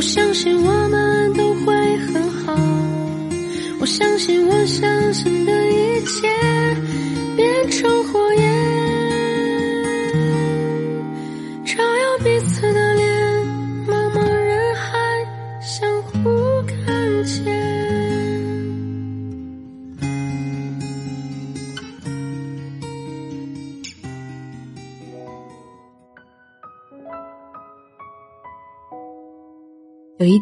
我相信我们都会很好，我相信我相信的一切。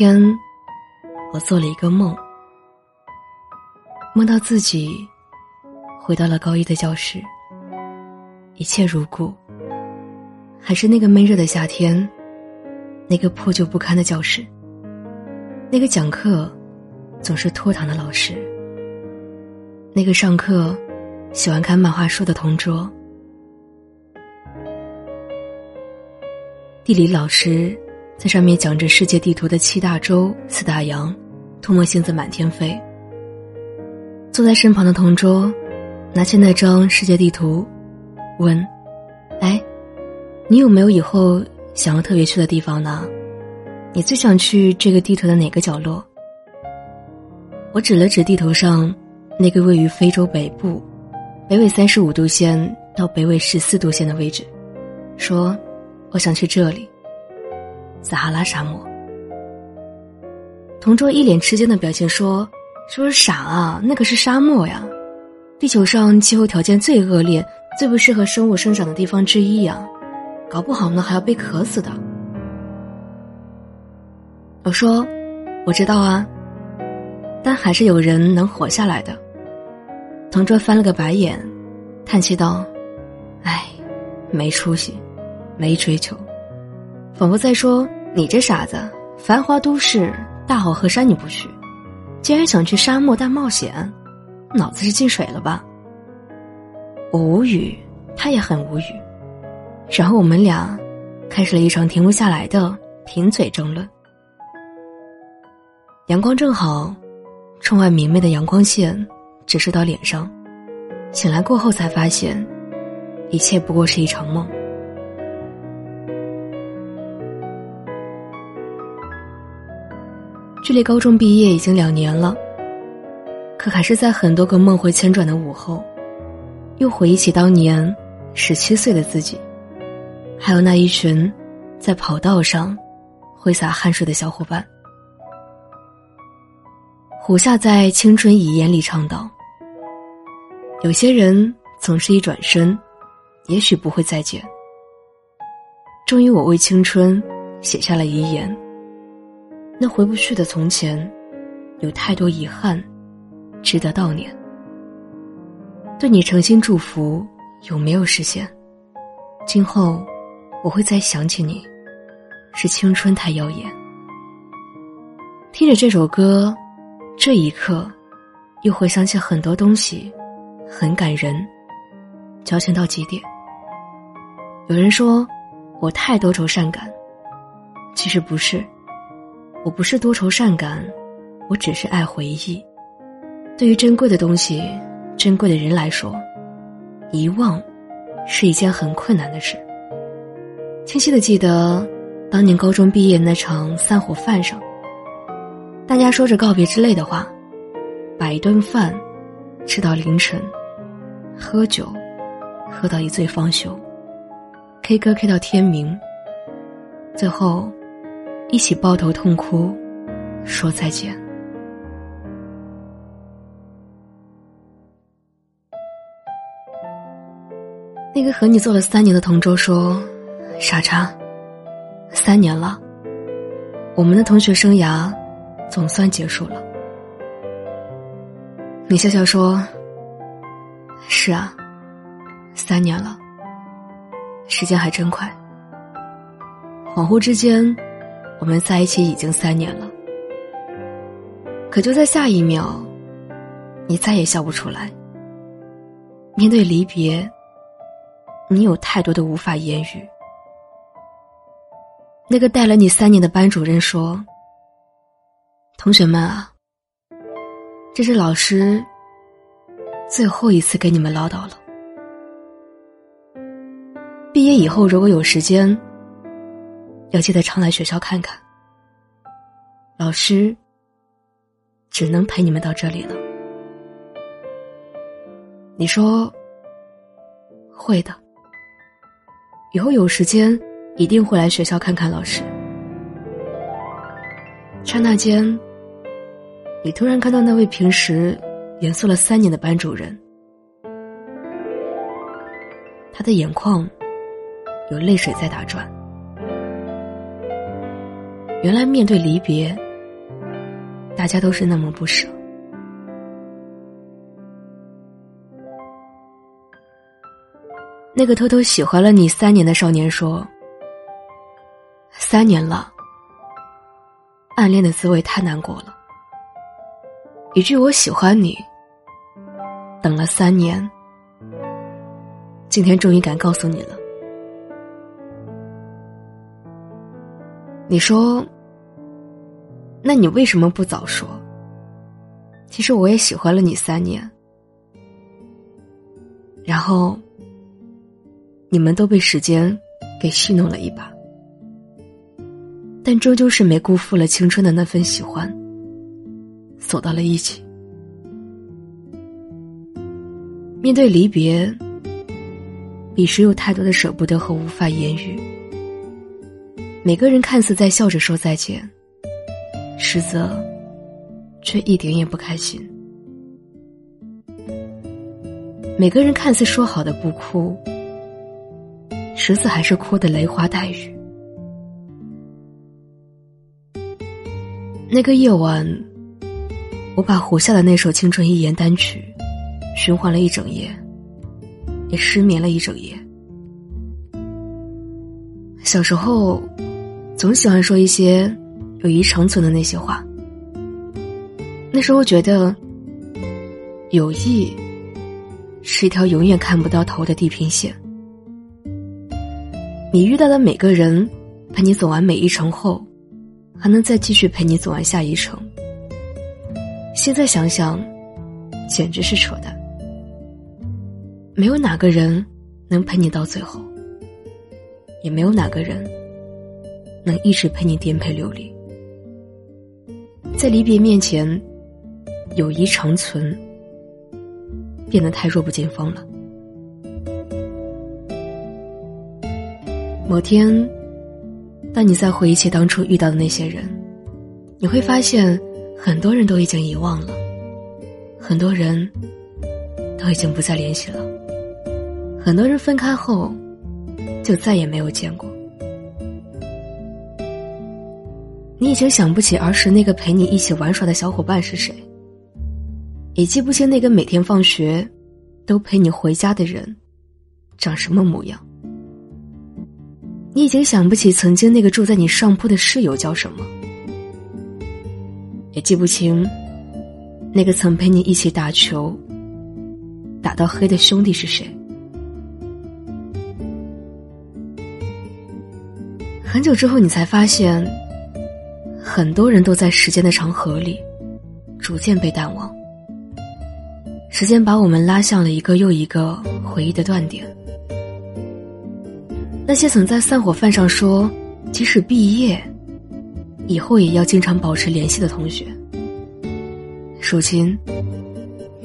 天，我做了一个梦，梦到自己回到了高一的教室，一切如故，还是那个闷热的夏天，那个破旧不堪的教室，那个讲课总是拖堂的老师，那个上课喜欢看漫画书的同桌，地理老师。在上面讲着世界地图的七大洲、四大洋，唾沫星子满天飞。坐在身旁的同桌，拿起那张世界地图，问：“哎，你有没有以后想要特别去的地方呢？你最想去这个地图的哪个角落？”我指了指地图上那个位于非洲北部，北纬三十五度线到北纬十四度线的位置，说：“我想去这里。”撒哈拉沙漠。同桌一脸吃惊的表情说：“说是傻啊，那可是沙漠呀，地球上气候条件最恶劣、最不适合生物生长的地方之一呀，搞不好呢还要被渴死的。”我说：“我知道啊，但还是有人能活下来的。”同桌翻了个白眼，叹气道：“唉，没出息，没追求。”仿佛在说：“你这傻子，繁华都市、大好河山你不去，竟然想去沙漠大冒险，脑子是进水了吧？”我无语，他也很无语，然后我们俩开始了一场停不下来的贫嘴争论。阳光正好，窗外明媚的阳光线直射到脸上，醒来过后才发现，一切不过是一场梦。距离高中毕业已经两年了，可还是在很多个梦回千转的午后，又回忆起当年十七岁的自己，还有那一群在跑道上挥洒汗水的小伙伴。胡夏在《青春遗言》里唱道：“有些人总是一转身，也许不会再见。”终于，我为青春写下了遗言。那回不去的从前，有太多遗憾，值得悼念。对你诚心祝福，有没有实现？今后我会再想起你，是青春太耀眼。听着这首歌，这一刻，又回想起很多东西，很感人，矫情到极点。有人说我太多愁善感，其实不是。我不是多愁善感，我只是爱回忆。对于珍贵的东西、珍贵的人来说，遗忘是一件很困难的事。清晰的记得，当年高中毕业那场散伙饭上，大家说着告别之类的话，把一顿饭吃到凌晨，喝酒喝到一醉方休，K 歌 K 到天明，最后。一起抱头痛哭，说再见。那个和你做了三年的同桌说：“傻叉，三年了，我们的同学生涯总算结束了。”你笑笑说：“是啊，三年了，时间还真快。”恍惚之间。我们在一起已经三年了，可就在下一秒，你再也笑不出来。面对离别，你有太多的无法言语。那个带了你三年的班主任说：“同学们啊，这是老师最后一次给你们唠叨了。毕业以后，如果有时间。”要记得常来学校看看。老师只能陪你们到这里了。你说会的，以后有时间一定会来学校看看老师。刹那间，你突然看到那位平时严肃了三年的班主任，他的眼眶有泪水在打转。原来面对离别，大家都是那么不舍。那个偷偷喜欢了你三年的少年说：“三年了，暗恋的滋味太难过了。一句我喜欢你，等了三年，今天终于敢告诉你了。”你说，那你为什么不早说？其实我也喜欢了你三年，然后你们都被时间给戏弄了一把，但终究是没辜负了青春的那份喜欢，走到了一起。面对离别，彼时有太多的舍不得和无法言语。每个人看似在笑着说再见，实则却一点也不开心。每个人看似说好的不哭，实则还是哭的雷花带雨。那个夜晚，我把胡夏的那首《青春一言》单曲循环了一整夜，也失眠了一整夜。小时候。总喜欢说一些友谊长存的那些话。那时候觉得，友谊是一条永远看不到头的地平线。你遇到的每个人，陪你走完每一程后，还能再继续陪你走完下一程。现在想想，简直是扯淡。没有哪个人能陪你到最后，也没有哪个人。能一直陪你颠沛流离，在离别面前，友谊长存变得太弱不禁风了。某天，当你在回忆起当初遇到的那些人，你会发现，很多人都已经遗忘了，很多人都已经不再联系了，很多人分开后就再也没有见过。你已经想不起儿时那个陪你一起玩耍的小伙伴是谁，也记不清那个每天放学都陪你回家的人长什么模样。你已经想不起曾经那个住在你上铺的室友叫什么，也记不清那个曾陪你一起打球打到黑的兄弟是谁。很久之后，你才发现。很多人都在时间的长河里，逐渐被淡忘。时间把我们拉向了一个又一个回忆的断点。那些曾在散伙饭上说，即使毕业，以后也要经常保持联系的同学，如今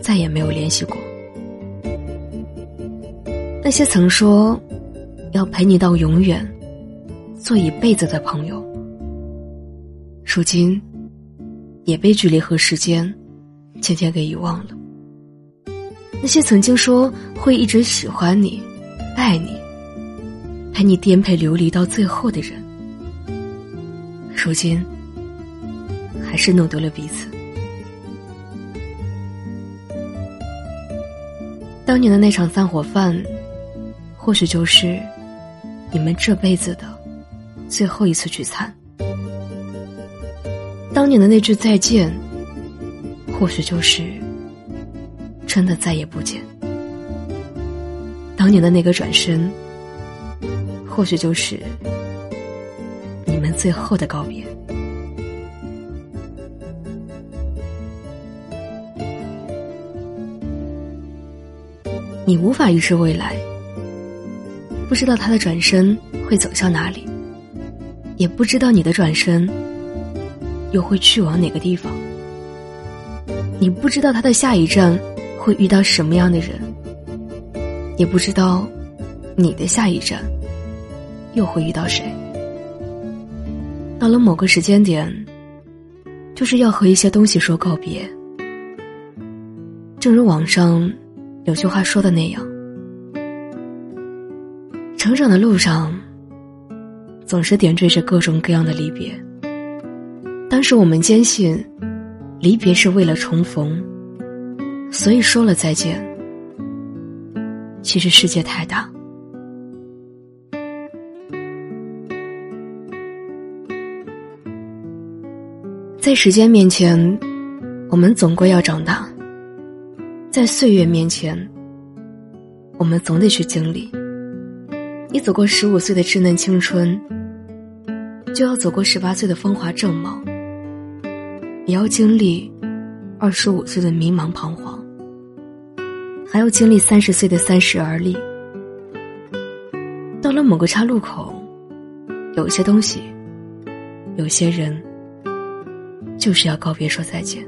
再也没有联系过。那些曾说要陪你到永远，做一辈子的朋友。如今，也被距离和时间渐渐给遗忘了。那些曾经说会一直喜欢你、爱你、陪你颠沛流离到最后的人，如今还是弄丢了彼此。当年的那场散伙饭，或许就是你们这辈子的最后一次聚餐。当年的那句再见，或许就是真的再也不见；当年的那个转身，或许就是你们最后的告别。你无法预知未来，不知道他的转身会走向哪里，也不知道你的转身又会去往哪个地方。你不知道他的下一站会遇到什么样的人，也不知道你的下一站又会遇到谁。到了某个时间点，就是要和一些东西说告别。正如网上。有句话说的那样，成长的路上，总是点缀着各种各样的离别。当时我们坚信，离别是为了重逢，所以说了再见。其实世界太大，在时间面前，我们总归要长大。在岁月面前，我们总得去经历。你走过十五岁的稚嫩青春，就要走过十八岁的风华正茂，也要经历二十五岁的迷茫彷徨，还要经历三十岁的三十而立。到了某个岔路口，有些东西，有些人，就是要告别，说再见。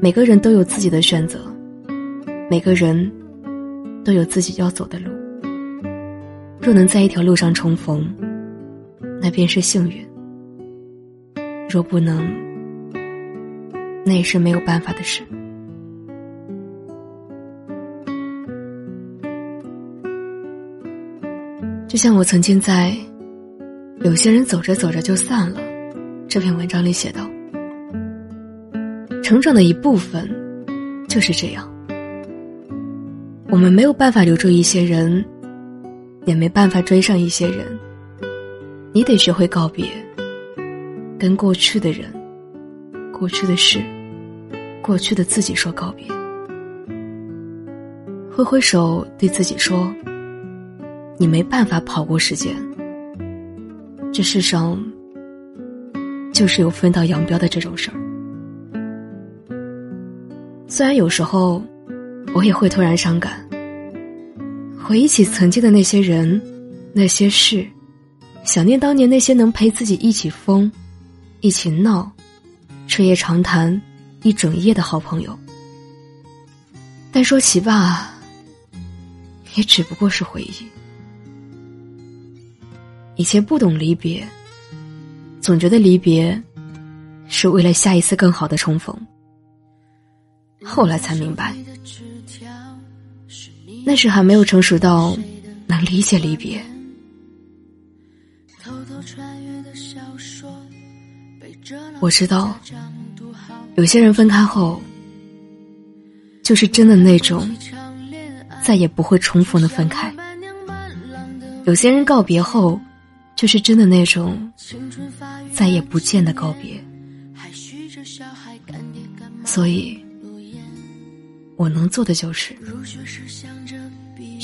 每个人都有自己的选择，每个人都有自己要走的路。若能在一条路上重逢，那便是幸运；若不能，那也是没有办法的事。就像我曾经在《有些人走着走着就散了》这篇文章里写道。成长的一部分就是这样。我们没有办法留住一些人，也没办法追上一些人。你得学会告别，跟过去的人、过去的事、过去的自己说告别。挥挥手，对自己说：“你没办法跑过时间。这世上就是有分道扬镳的这种事儿。”虽然有时候，我也会突然伤感，回忆起曾经的那些人、那些事，想念当年那些能陪自己一起疯、一起闹、彻夜长谈一整夜的好朋友。但说起吧，也只不过是回忆。以前不懂离别，总觉得离别是为了下一次更好的重逢。后来才明白，那时还没有成熟到能理解离别。我知道，有些人分开后，就是真的那种再也不会重逢的分开；有些人告别后，就是真的那种再也不见的告别。所以。我能做的就是，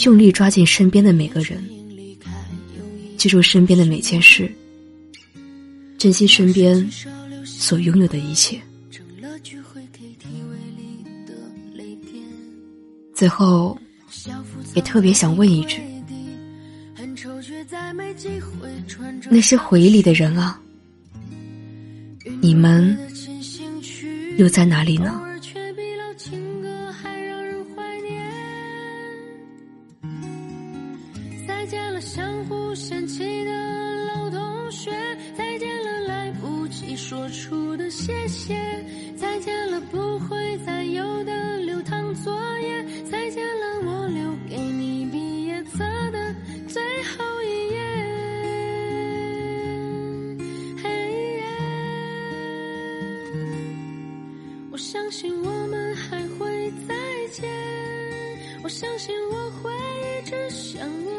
用力抓紧身边的每个人，记住身边的每件事，珍惜身边所拥有的一切。最后，也特别想问一句：那些回忆里的人啊，你们又在哪里呢？我相信我会一直想念，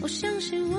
我相信我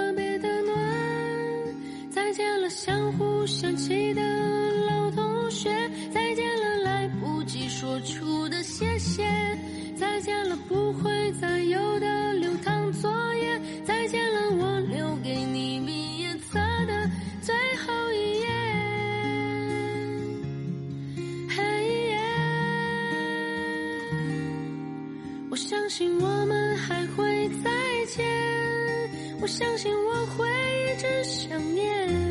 相互想起的老同学，再见了，来不及说出的谢谢，再见了，不会再有的流淌作业，再见了，我留给你毕业册的最后一页。嘿耶，我相信我们还会再见，我相信我会一直想念，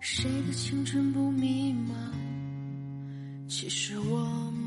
谁的青春不迷茫？其实我们